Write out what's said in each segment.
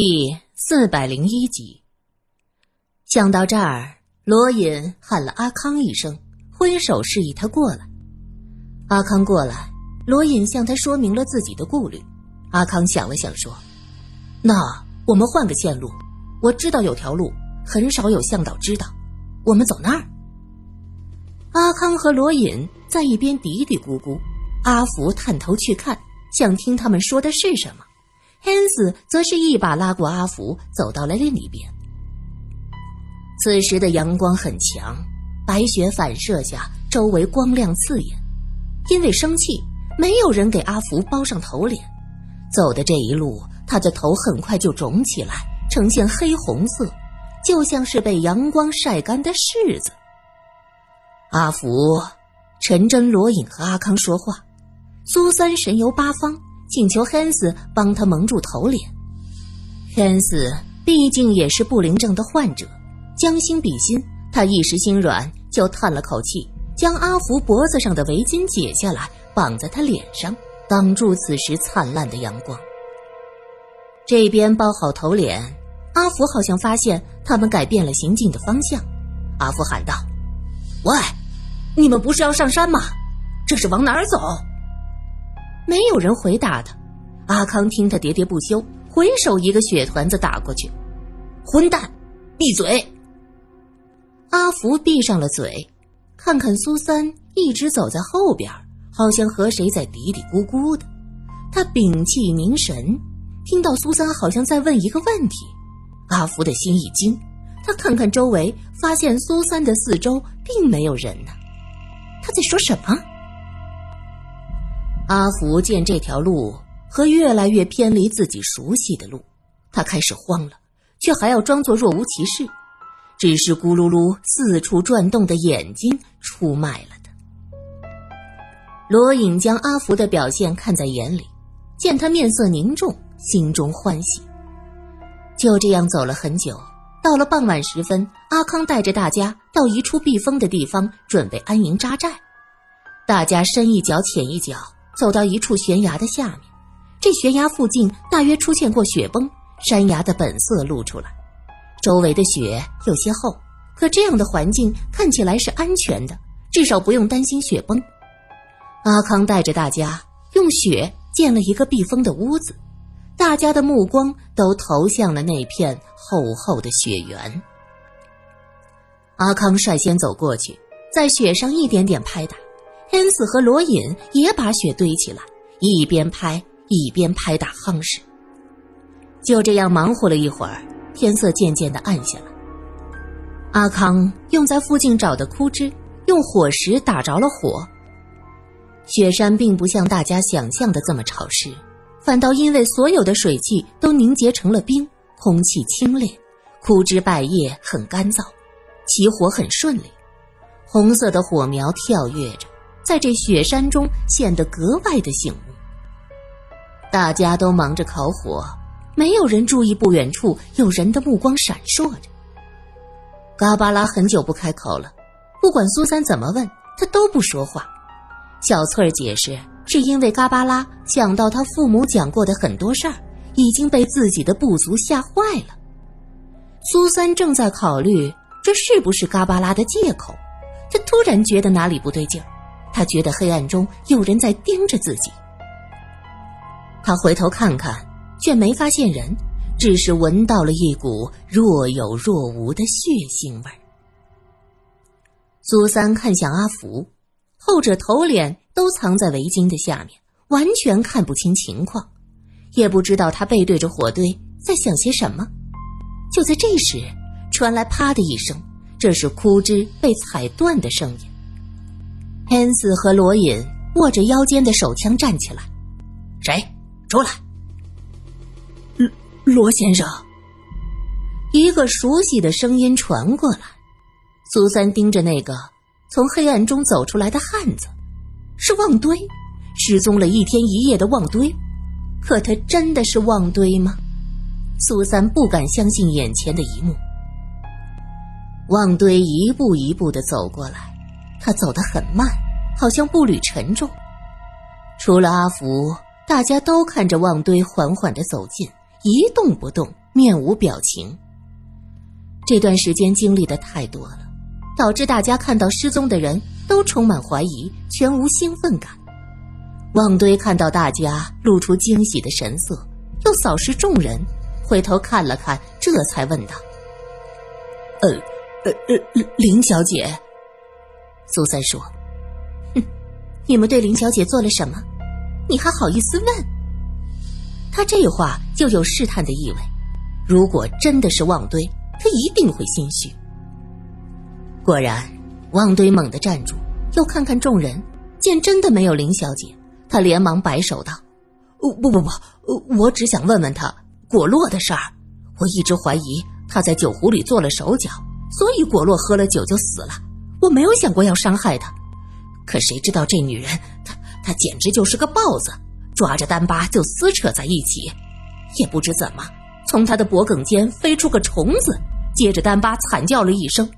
第四百零一集。想到这儿，罗隐喊了阿康一声，挥手示意他过来。阿康过来，罗隐向他说明了自己的顾虑。阿康想了想说：“那我们换个线路，我知道有条路，很少有向导知道，我们走那儿。”阿康和罗隐在一边嘀嘀咕咕，阿福探头去看，想听他们说的是什么。汉斯则是一把拉过阿福，走到了另一边。此时的阳光很强，白雪反射下，周围光亮刺眼。因为生气，没有人给阿福包上头脸。走的这一路，他的头很快就肿起来，呈现黑红色，就像是被阳光晒干的柿子。阿福、陈真、罗隐和阿康说话，苏三神游八方。请求汉斯帮他蒙住头脸。汉斯毕竟也是不灵症的患者，将心比心，他一时心软，就叹了口气，将阿福脖子上的围巾解下来，绑在他脸上，挡住此时灿烂的阳光。这边包好头脸，阿福好像发现他们改变了行进的方向。阿福喊道：“喂，你们不是要上山吗？这是往哪儿走？”没有人回答他，阿康听他喋喋不休，回手一个血团子打过去。混蛋，闭嘴！阿福闭上了嘴，看看苏三一直走在后边，好像和谁在嘀嘀咕咕的。他屏气凝神，听到苏三好像在问一个问题。阿福的心一惊，他看看周围，发现苏三的四周并没有人呢。他在说什么？阿福见这条路和越来越偏离自己熟悉的路，他开始慌了，却还要装作若无其事，只是咕噜噜四处转动的眼睛出卖了他。罗隐将阿福的表现看在眼里，见他面色凝重，心中欢喜。就这样走了很久，到了傍晚时分，阿康带着大家到一处避风的地方准备安营扎寨，大家深一脚浅一脚。走到一处悬崖的下面，这悬崖附近大约出现过雪崩，山崖的本色露出来。周围的雪有些厚，可这样的环境看起来是安全的，至少不用担心雪崩。阿康带着大家用雪建了一个避风的屋子，大家的目光都投向了那片厚厚的雪原。阿康率先走过去，在雪上一点点拍打。天子和罗隐也把雪堆起来，一边拍一边拍打夯实。就这样忙活了一会儿，天色渐渐的暗下来。阿康用在附近找的枯枝，用火石打着了火。雪山并不像大家想象的这么潮湿，反倒因为所有的水汽都凝结成了冰，空气清冽，枯枝败叶很干燥，起火很顺利，红色的火苗跳跃着。在这雪山中显得格外的醒目。大家都忙着烤火，没有人注意不远处有人的目光闪烁着。嘎巴拉很久不开口了，不管苏三怎么问，他都不说话。小翠儿解释，是因为嘎巴拉想到他父母讲过的很多事儿，已经被自己的不足吓坏了。苏三正在考虑这是不是嘎巴拉的借口，他突然觉得哪里不对劲儿。他觉得黑暗中有人在盯着自己。他回头看看，却没发现人，只是闻到了一股若有若无的血腥味。苏三看向阿福，后者头脸都藏在围巾的下面，完全看不清情况，也不知道他背对着火堆在想些什么。就在这时，传来“啪”的一声，这是枯枝被踩断的声音。汉斯和罗隐握着腰间的手枪站起来，谁出来？罗罗先生。一个熟悉的声音传过来。苏三盯着那个从黑暗中走出来的汉子，是旺堆，失踪了一天一夜的旺堆。可他真的是旺堆吗？苏三不敢相信眼前的一幕。旺堆一步一步的走过来。他走得很慢，好像步履沉重。除了阿福，大家都看着旺堆缓缓的走近，一动不动，面无表情。这段时间经历的太多了，导致大家看到失踪的人都充满怀疑，全无兴奋感。旺堆看到大家露出惊喜的神色，又扫视众人，回头看了看，这才问道：“呃，呃呃，林小姐。”苏三说：“哼，你们对林小姐做了什么？你还好意思问？”他这话就有试探的意味。如果真的是旺堆，他一定会心虚。果然，旺堆猛地站住，又看看众人，见真的没有林小姐，他连忙摆手道：“不不不，我只想问问他果洛的事儿。我一直怀疑他在酒壶里做了手脚，所以果洛喝了酒就死了。”我没有想过要伤害她，可谁知道这女人，她她简直就是个豹子，抓着丹巴就撕扯在一起，也不知怎么从她的脖颈间飞出个虫子，接着丹巴惨叫了一声，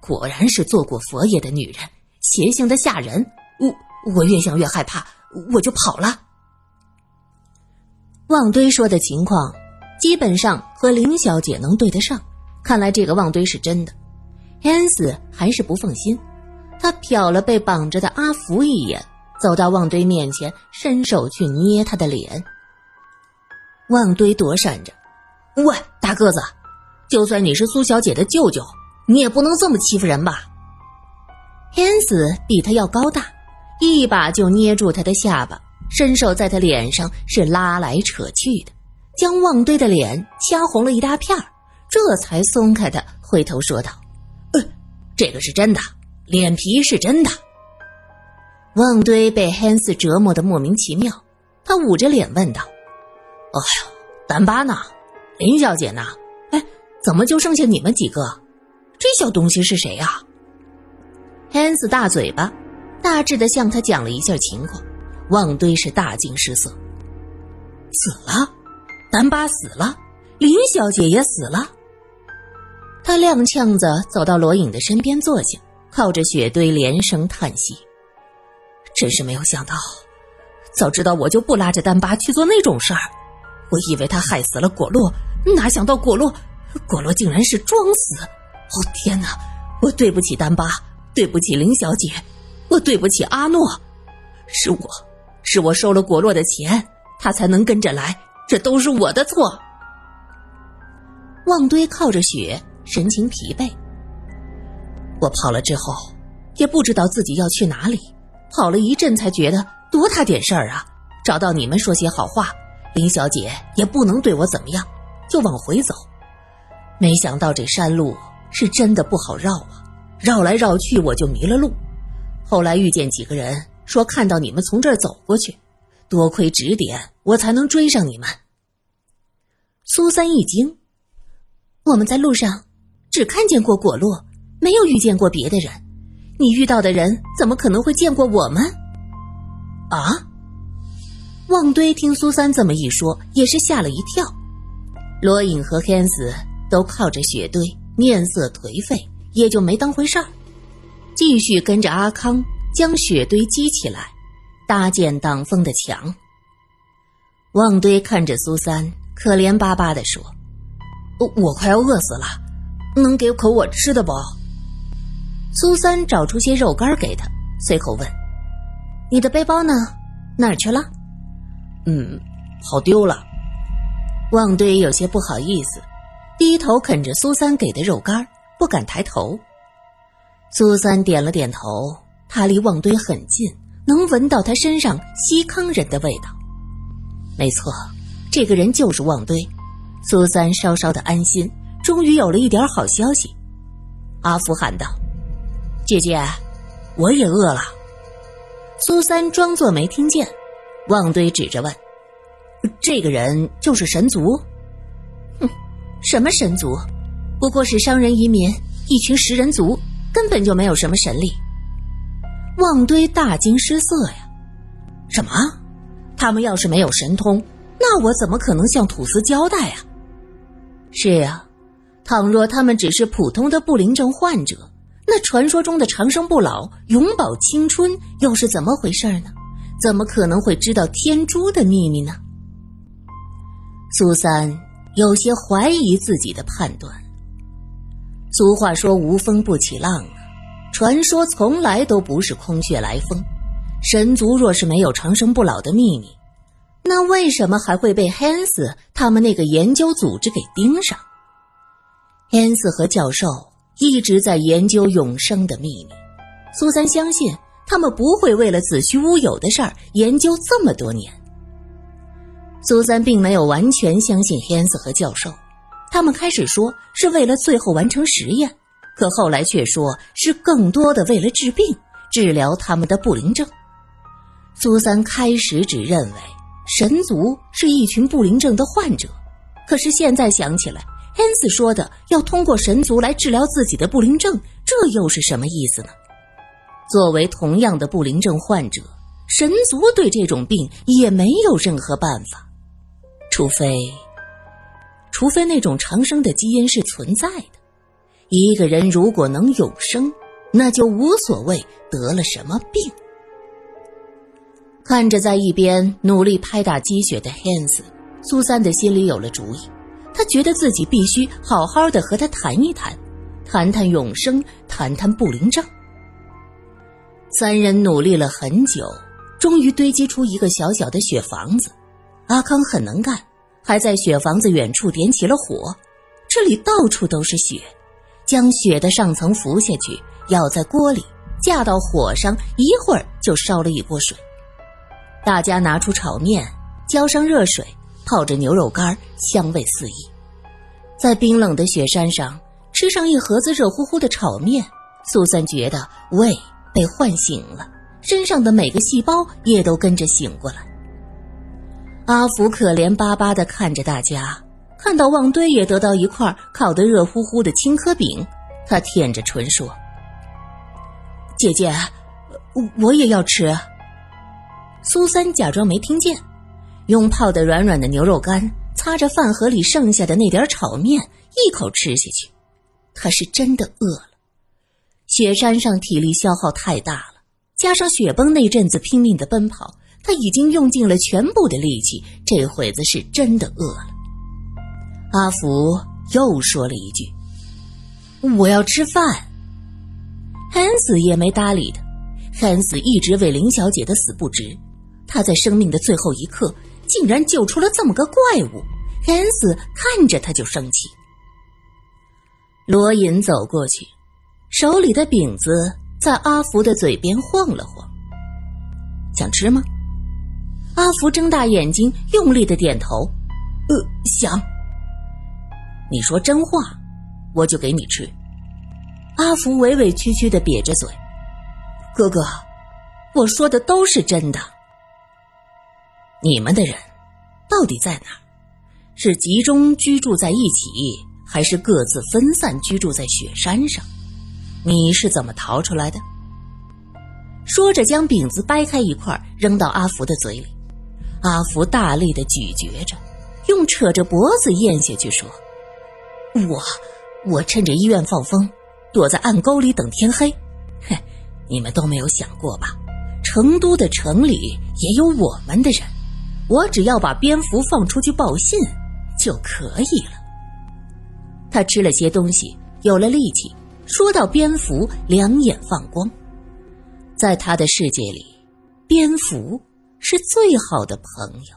果然是做过佛爷的女人，邪性的吓人。我我越想越害怕，我就跑了。旺堆说的情况，基本上和林小姐能对得上，看来这个旺堆是真的。汉斯还是不放心，他瞟了被绑着的阿福一眼，走到旺堆面前，伸手去捏他的脸。旺堆躲闪着：“喂，大个子，就算你是苏小姐的舅舅，你也不能这么欺负人吧？”汉斯比他要高大，一把就捏住他的下巴，伸手在他脸上是拉来扯去的，将旺堆的脸掐红了一大片这才松开他，回头说道。这个是真的，脸皮是真的。旺堆被汉斯折磨的莫名其妙，他捂着脸问道：“哎呦，丹巴呢？林小姐呢？哎，怎么就剩下你们几个？这小东西是谁呀？”汉斯大嘴巴，大致的向他讲了一下情况。旺堆是大惊失色，死了，丹巴死了，林小姐也死了。他踉跄着走到罗颖的身边坐下，靠着雪堆连声叹息：“真是没有想到，早知道我就不拉着丹巴去做那种事儿。我以为他害死了果洛，哪想到果洛，果洛竟然是装死！哦天哪！我对不起丹巴，对不起林小姐，我对不起阿诺，是我，是我收了果洛的钱，他才能跟着来，这都是我的错。”旺堆靠着雪。神情疲惫。我跑了之后，也不知道自己要去哪里，跑了一阵才觉得多大点事儿啊！找到你们说些好话，林小姐也不能对我怎么样，就往回走。没想到这山路是真的不好绕啊，绕来绕去我就迷了路。后来遇见几个人说看到你们从这儿走过去，多亏指点，我才能追上你们。苏三一惊，我们在路上。只看见过果洛，没有遇见过别的人。你遇到的人怎么可能会见过我们？啊！旺堆听苏三这么一说，也是吓了一跳。罗隐和汉斯都靠着雪堆，面色颓废，也就没当回事儿，继续跟着阿康将雪堆积起来，搭建挡风的墙。旺堆看着苏三，可怜巴巴的说：“我我快要饿死了。”能给口我吃的不？苏三找出些肉干给他，随口问：“你的背包呢？哪儿去了？”“嗯，跑丢了。”旺堆有些不好意思，低头啃着苏三给的肉干，不敢抬头。苏三点了点头，他离旺堆很近，能闻到他身上西康人的味道。没错，这个人就是旺堆。苏三稍稍的安心。终于有了一点好消息，阿福喊道：“姐姐，我也饿了。”苏三装作没听见，旺堆指着问：“这个人就是神族？”“哼，什么神族？不过是商人移民，一群食人族，根本就没有什么神力。”旺堆大惊失色呀！“什么？他们要是没有神通，那我怎么可能向土司交代啊？”“是呀。”倘若他们只是普通的不灵症患者，那传说中的长生不老、永葆青春又是怎么回事呢？怎么可能会知道天珠的秘密呢？苏三有些怀疑自己的判断。俗话说“无风不起浪”啊，传说从来都不是空穴来风。神族若是没有长生不老的秘密，那为什么还会被 Hans 他们那个研究组织给盯上天赐和教授一直在研究永生的秘密，苏三相信他们不会为了子虚乌有的事儿研究这么多年。苏三并没有完全相信天赐和教授，他们开始说是为了最后完成实验，可后来却说是更多的为了治病，治疗他们的不灵症。苏三开始只认为神族是一群不灵症的患者，可是现在想起来，恩斯说的要通过神族来治疗自己的不灵症，这又是什么意思呢？作为同样的不灵症患者，神族对这种病也没有任何办法，除非，除非那种长生的基因是存在的。一个人如果能永生，那就无所谓得了什么病。看着在一边努力拍打积雪的 Hans，苏三的心里有了主意。他觉得自己必须好好的和他谈一谈，谈谈永生，谈谈不灵症。三人努力了很久，终于堆积出一个小小的雪房子。阿康很能干，还在雪房子远处点起了火。这里到处都是雪，将雪的上层浮下去，舀在锅里，架到火上，一会儿就烧了一锅水。大家拿出炒面，浇上热水，泡着牛肉干，香味四溢。在冰冷的雪山上吃上一盒子热乎乎的炒面，苏三觉得胃被唤醒了，身上的每个细胞也都跟着醒过来。阿福可怜巴巴地看着大家，看到旺堆也得到一块烤得热乎乎的青稞饼，他舔着唇说：“姐姐，我也要吃。”苏三假装没听见，用泡得软软的牛肉干擦着饭盒里剩下的那点炒面，一口吃下去。他是真的饿了。雪山上体力消耗太大了，加上雪崩那阵子拼命的奔跑，他已经用尽了全部的力气，这会子是真的饿了。阿福又说了一句：“我要吃饭。”汉斯也没搭理他，汉斯一直为林小姐的死不值。他在生命的最后一刻，竟然救出了这么个怪物，恩斯看着他就生气。罗隐走过去，手里的饼子在阿福的嘴边晃了晃。想吃吗？阿福睁大眼睛，用力的点头。呃，想。你说真话，我就给你吃。阿福委委屈屈的瘪着嘴。哥哥，我说的都是真的。你们的人到底在哪儿？是集中居住在一起，还是各自分散居住在雪山上？你是怎么逃出来的？说着，将饼子掰开一块，扔到阿福的嘴里。阿福大力的咀嚼着，用扯着脖子咽下去，说：“我，我趁着医院放风，躲在暗沟里等天黑。哼，你们都没有想过吧？成都的城里也有我们的人。”我只要把蝙蝠放出去报信就可以了。他吃了些东西，有了力气，说到蝙蝠，两眼放光。在他的世界里，蝙蝠是最好的朋友。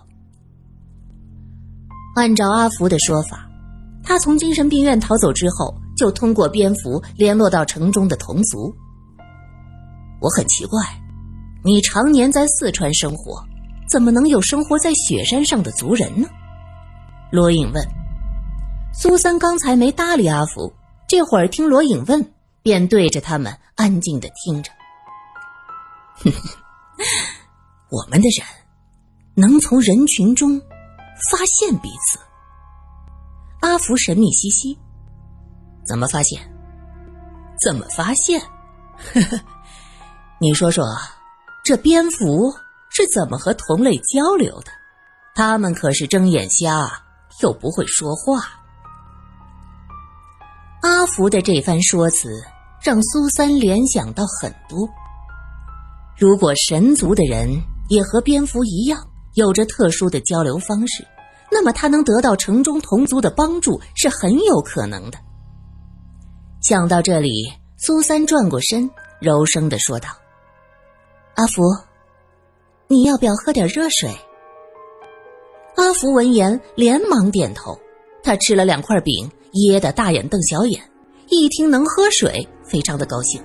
按照阿福的说法，他从精神病院逃走之后，就通过蝙蝠联络到城中的同族。我很奇怪，你常年在四川生活。怎么能有生活在雪山上的族人呢？罗隐问。苏三刚才没搭理阿福，这会儿听罗隐问，便对着他们安静的听着。我们的人能从人群中发现彼此。阿福神秘兮兮，怎么发现？怎么发现？呵 呵你说说，这蝙蝠。是怎么和同类交流的？他们可是睁眼瞎，又不会说话。阿福的这番说辞让苏三联想到很多。如果神族的人也和蝙蝠一样有着特殊的交流方式，那么他能得到城中同族的帮助是很有可能的。想到这里，苏三转过身，柔声的说道：“阿福，你要不要喝点热水？”阿福闻言连忙点头，他吃了两块饼，噎得大眼瞪小眼，一听能喝水，非常的高兴。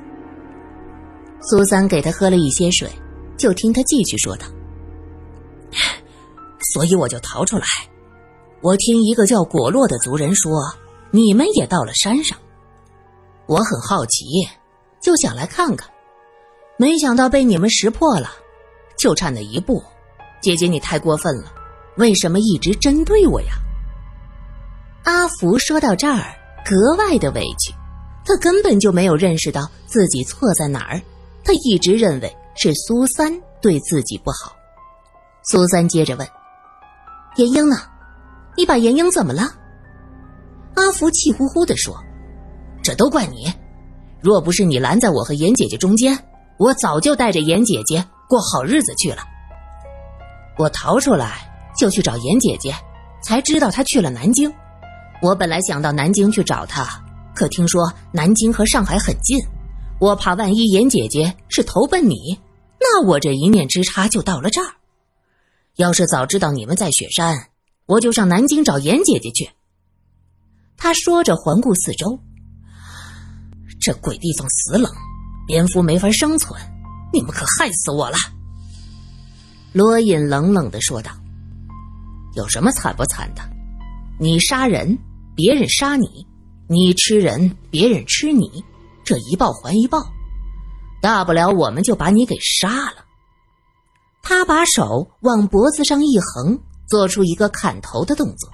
苏三给他喝了一些水，就听他继续说道：“ 所以我就逃出来。我听一个叫果洛的族人说，你们也到了山上。”我很好奇，就想来看看，没想到被你们识破了，就差那一步。姐姐，你太过分了，为什么一直针对我呀？阿福说到这儿格外的委屈，他根本就没有认识到自己错在哪儿，他一直认为是苏三对自己不好。苏三接着问：“严英呢？你把严英怎么了？”阿福气呼呼的说。这都怪你！若不是你拦在我和严姐姐中间，我早就带着严姐姐过好日子去了。我逃出来就去找严姐姐，才知道她去了南京。我本来想到南京去找她，可听说南京和上海很近，我怕万一严姐姐是投奔你，那我这一念之差就到了这儿。要是早知道你们在雪山，我就上南京找严姐姐去。他说着环顾四周。这鬼地方死冷，蝙蝠没法生存，你们可害死我了。”罗隐冷冷的说道，“有什么惨不惨的？你杀人，别人杀你；你吃人，别人吃你，这一报还一报，大不了我们就把你给杀了。”他把手往脖子上一横，做出一个砍头的动作。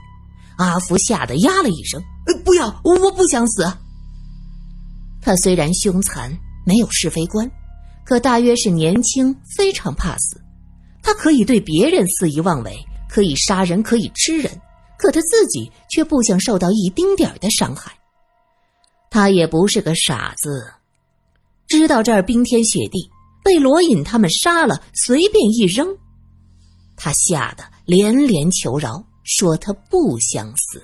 阿福吓得呀了一声：“不要！我不想死。”他虽然凶残，没有是非观，可大约是年轻，非常怕死。他可以对别人肆意妄为，可以杀人，可以吃人，可他自己却不想受到一丁点儿的伤害。他也不是个傻子，知道这儿冰天雪地，被罗隐他们杀了，随便一扔，他吓得连连求饶，说他不想死。